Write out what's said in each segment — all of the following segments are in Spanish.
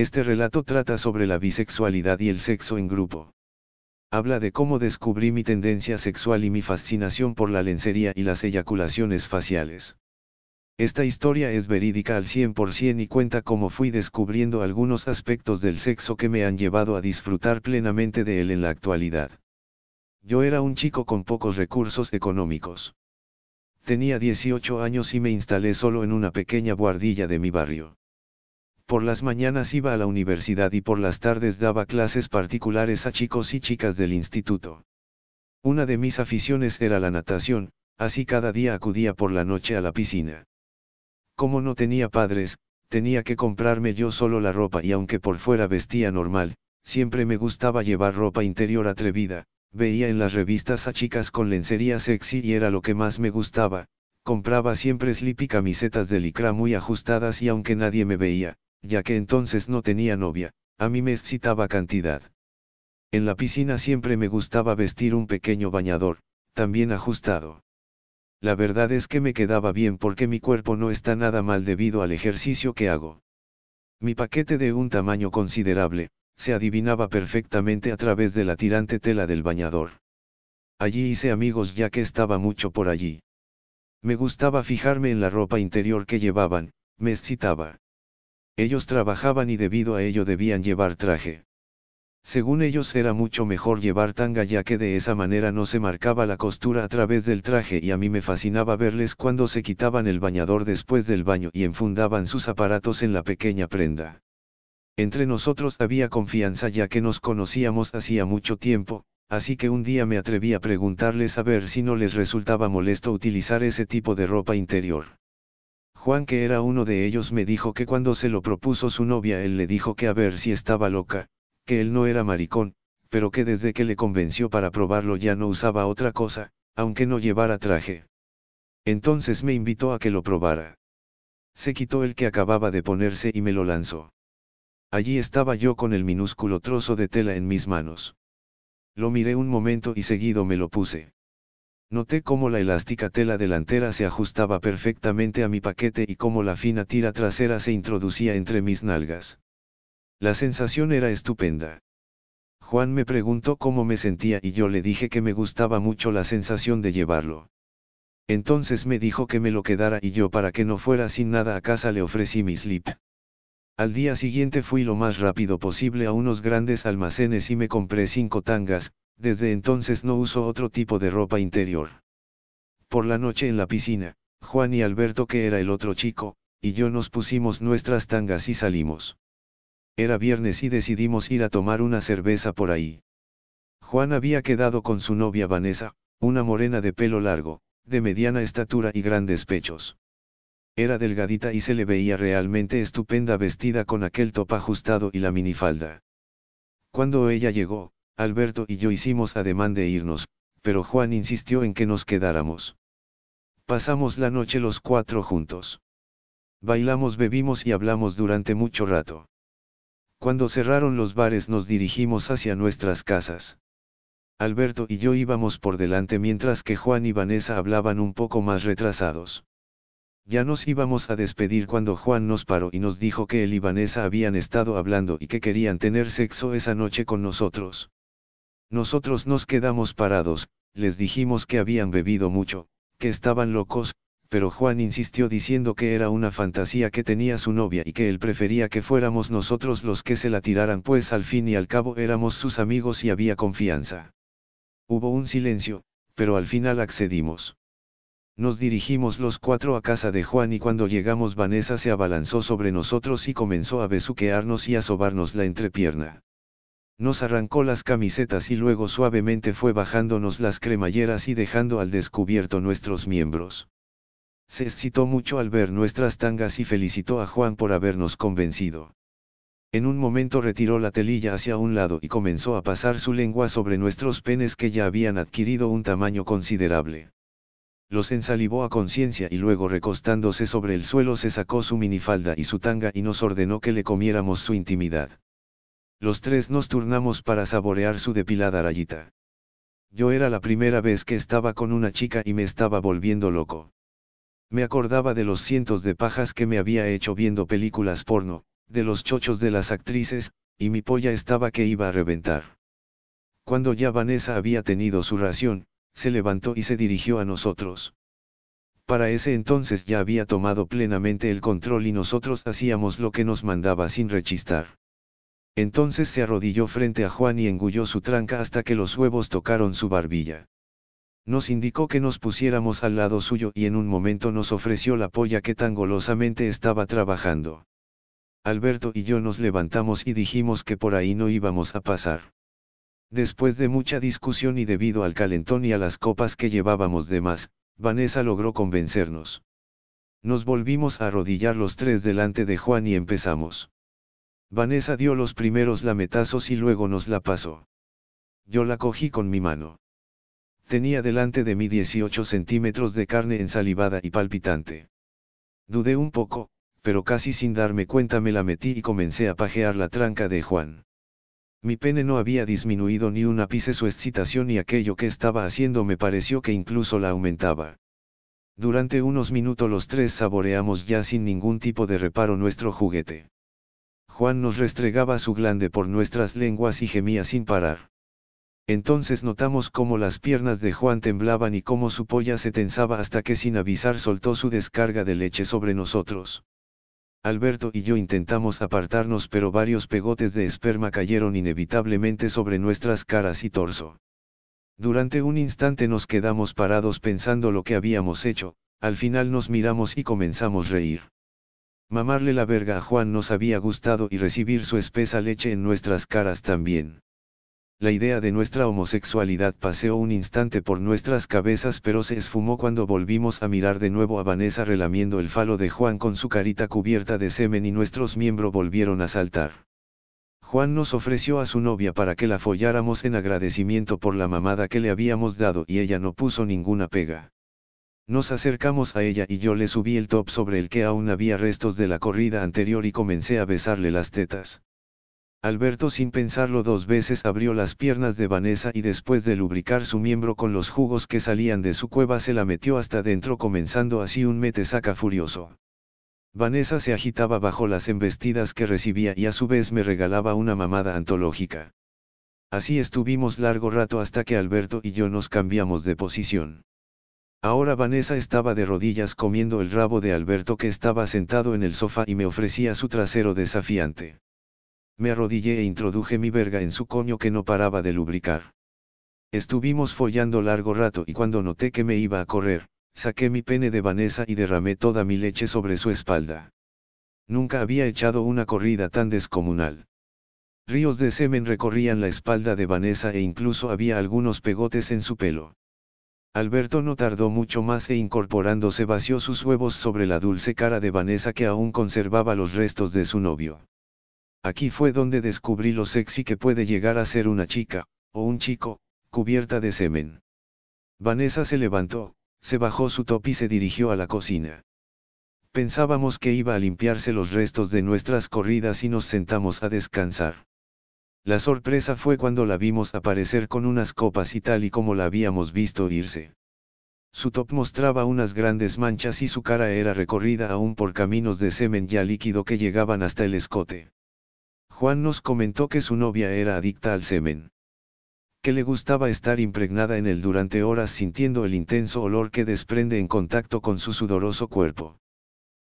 Este relato trata sobre la bisexualidad y el sexo en grupo. Habla de cómo descubrí mi tendencia sexual y mi fascinación por la lencería y las eyaculaciones faciales. Esta historia es verídica al 100% y cuenta cómo fui descubriendo algunos aspectos del sexo que me han llevado a disfrutar plenamente de él en la actualidad. Yo era un chico con pocos recursos económicos. Tenía 18 años y me instalé solo en una pequeña guardilla de mi barrio. Por las mañanas iba a la universidad y por las tardes daba clases particulares a chicos y chicas del instituto. Una de mis aficiones era la natación, así cada día acudía por la noche a la piscina. Como no tenía padres, tenía que comprarme yo solo la ropa y aunque por fuera vestía normal, siempre me gustaba llevar ropa interior atrevida, veía en las revistas a chicas con lencería sexy y era lo que más me gustaba, compraba siempre slip y camisetas de licra muy ajustadas y aunque nadie me veía, ya que entonces no tenía novia, a mí me excitaba cantidad. En la piscina siempre me gustaba vestir un pequeño bañador, también ajustado. La verdad es que me quedaba bien porque mi cuerpo no está nada mal debido al ejercicio que hago. Mi paquete de un tamaño considerable, se adivinaba perfectamente a través de la tirante tela del bañador. Allí hice amigos ya que estaba mucho por allí. Me gustaba fijarme en la ropa interior que llevaban, me excitaba. Ellos trabajaban y debido a ello debían llevar traje. Según ellos era mucho mejor llevar tanga ya que de esa manera no se marcaba la costura a través del traje y a mí me fascinaba verles cuando se quitaban el bañador después del baño y enfundaban sus aparatos en la pequeña prenda. Entre nosotros había confianza ya que nos conocíamos hacía mucho tiempo, así que un día me atreví a preguntarles a ver si no les resultaba molesto utilizar ese tipo de ropa interior. Juan que era uno de ellos me dijo que cuando se lo propuso su novia él le dijo que a ver si estaba loca, que él no era maricón, pero que desde que le convenció para probarlo ya no usaba otra cosa, aunque no llevara traje. Entonces me invitó a que lo probara. Se quitó el que acababa de ponerse y me lo lanzó. Allí estaba yo con el minúsculo trozo de tela en mis manos. Lo miré un momento y seguido me lo puse. Noté cómo la elástica tela delantera se ajustaba perfectamente a mi paquete y cómo la fina tira trasera se introducía entre mis nalgas. La sensación era estupenda. Juan me preguntó cómo me sentía y yo le dije que me gustaba mucho la sensación de llevarlo. Entonces me dijo que me lo quedara y yo para que no fuera sin nada a casa le ofrecí mi slip. Al día siguiente fui lo más rápido posible a unos grandes almacenes y me compré cinco tangas, desde entonces no uso otro tipo de ropa interior. Por la noche en la piscina, Juan y Alberto que era el otro chico, y yo nos pusimos nuestras tangas y salimos. Era viernes y decidimos ir a tomar una cerveza por ahí. Juan había quedado con su novia Vanessa, una morena de pelo largo, de mediana estatura y grandes pechos. Era delgadita y se le veía realmente estupenda vestida con aquel top ajustado y la minifalda. Cuando ella llegó, Alberto y yo hicimos ademán de irnos, pero Juan insistió en que nos quedáramos. Pasamos la noche los cuatro juntos. Bailamos, bebimos y hablamos durante mucho rato. Cuando cerraron los bares nos dirigimos hacia nuestras casas. Alberto y yo íbamos por delante mientras que Juan y Vanessa hablaban un poco más retrasados. Ya nos íbamos a despedir cuando Juan nos paró y nos dijo que él y Vanessa habían estado hablando y que querían tener sexo esa noche con nosotros. Nosotros nos quedamos parados, les dijimos que habían bebido mucho, que estaban locos, pero Juan insistió diciendo que era una fantasía que tenía su novia y que él prefería que fuéramos nosotros los que se la tiraran pues al fin y al cabo éramos sus amigos y había confianza. Hubo un silencio, pero al final accedimos. Nos dirigimos los cuatro a casa de Juan y cuando llegamos Vanessa se abalanzó sobre nosotros y comenzó a besuquearnos y a sobarnos la entrepierna. Nos arrancó las camisetas y luego suavemente fue bajándonos las cremalleras y dejando al descubierto nuestros miembros. Se excitó mucho al ver nuestras tangas y felicitó a Juan por habernos convencido. En un momento retiró la telilla hacia un lado y comenzó a pasar su lengua sobre nuestros penes que ya habían adquirido un tamaño considerable. Los ensalivó a conciencia y luego recostándose sobre el suelo se sacó su minifalda y su tanga y nos ordenó que le comiéramos su intimidad. Los tres nos turnamos para saborear su depilada rayita. Yo era la primera vez que estaba con una chica y me estaba volviendo loco. Me acordaba de los cientos de pajas que me había hecho viendo películas porno, de los chochos de las actrices, y mi polla estaba que iba a reventar. Cuando ya Vanessa había tenido su ración, se levantó y se dirigió a nosotros. Para ese entonces ya había tomado plenamente el control y nosotros hacíamos lo que nos mandaba sin rechistar. Entonces se arrodilló frente a Juan y engulló su tranca hasta que los huevos tocaron su barbilla. Nos indicó que nos pusiéramos al lado suyo y en un momento nos ofreció la polla que tan golosamente estaba trabajando. Alberto y yo nos levantamos y dijimos que por ahí no íbamos a pasar. Después de mucha discusión y debido al calentón y a las copas que llevábamos de más, Vanessa logró convencernos. Nos volvimos a arrodillar los tres delante de Juan y empezamos. Vanessa dio los primeros lametazos y luego nos la pasó. Yo la cogí con mi mano. Tenía delante de mí 18 centímetros de carne ensalivada y palpitante. Dudé un poco, pero casi sin darme cuenta me la metí y comencé a pajear la tranca de Juan. Mi pene no había disminuido ni un ápice su excitación y aquello que estaba haciendo me pareció que incluso la aumentaba. Durante unos minutos los tres saboreamos ya sin ningún tipo de reparo nuestro juguete. Juan nos restregaba su glande por nuestras lenguas y gemía sin parar. Entonces notamos cómo las piernas de Juan temblaban y cómo su polla se tensaba hasta que sin avisar soltó su descarga de leche sobre nosotros. Alberto y yo intentamos apartarnos pero varios pegotes de esperma cayeron inevitablemente sobre nuestras caras y torso. Durante un instante nos quedamos parados pensando lo que habíamos hecho, al final nos miramos y comenzamos a reír. Mamarle la verga a Juan nos había gustado y recibir su espesa leche en nuestras caras también. La idea de nuestra homosexualidad paseó un instante por nuestras cabezas pero se esfumó cuando volvimos a mirar de nuevo a Vanessa relamiendo el falo de Juan con su carita cubierta de semen y nuestros miembros volvieron a saltar. Juan nos ofreció a su novia para que la folláramos en agradecimiento por la mamada que le habíamos dado y ella no puso ninguna pega. Nos acercamos a ella y yo le subí el top sobre el que aún había restos de la corrida anterior y comencé a besarle las tetas. Alberto sin pensarlo dos veces abrió las piernas de Vanessa y después de lubricar su miembro con los jugos que salían de su cueva se la metió hasta dentro comenzando así un metesaca furioso. Vanessa se agitaba bajo las embestidas que recibía y a su vez me regalaba una mamada antológica. Así estuvimos largo rato hasta que Alberto y yo nos cambiamos de posición. Ahora Vanessa estaba de rodillas comiendo el rabo de Alberto que estaba sentado en el sofá y me ofrecía su trasero desafiante. Me arrodillé e introduje mi verga en su coño que no paraba de lubricar. Estuvimos follando largo rato y cuando noté que me iba a correr, saqué mi pene de Vanessa y derramé toda mi leche sobre su espalda. Nunca había echado una corrida tan descomunal. Ríos de semen recorrían la espalda de Vanessa e incluso había algunos pegotes en su pelo. Alberto no tardó mucho más e incorporándose vació sus huevos sobre la dulce cara de Vanessa que aún conservaba los restos de su novio. Aquí fue donde descubrí lo sexy que puede llegar a ser una chica, o un chico, cubierta de semen. Vanessa se levantó, se bajó su top y se dirigió a la cocina. Pensábamos que iba a limpiarse los restos de nuestras corridas y nos sentamos a descansar. La sorpresa fue cuando la vimos aparecer con unas copas y tal y como la habíamos visto irse. Su top mostraba unas grandes manchas y su cara era recorrida aún por caminos de semen ya líquido que llegaban hasta el escote. Juan nos comentó que su novia era adicta al semen. Que le gustaba estar impregnada en él durante horas sintiendo el intenso olor que desprende en contacto con su sudoroso cuerpo.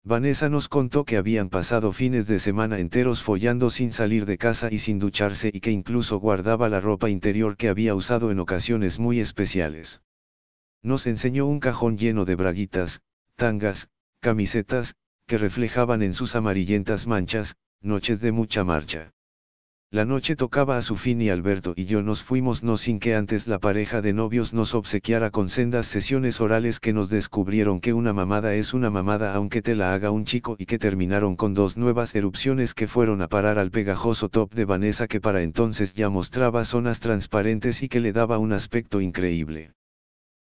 Vanessa nos contó que habían pasado fines de semana enteros follando sin salir de casa y sin ducharse y que incluso guardaba la ropa interior que había usado en ocasiones muy especiales. Nos enseñó un cajón lleno de braguitas, tangas, camisetas, que reflejaban en sus amarillentas manchas, noches de mucha marcha. La noche tocaba a su fin y Alberto y yo nos fuimos no sin que antes la pareja de novios nos obsequiara con sendas sesiones orales que nos descubrieron que una mamada es una mamada aunque te la haga un chico y que terminaron con dos nuevas erupciones que fueron a parar al pegajoso top de Vanessa que para entonces ya mostraba zonas transparentes y que le daba un aspecto increíble.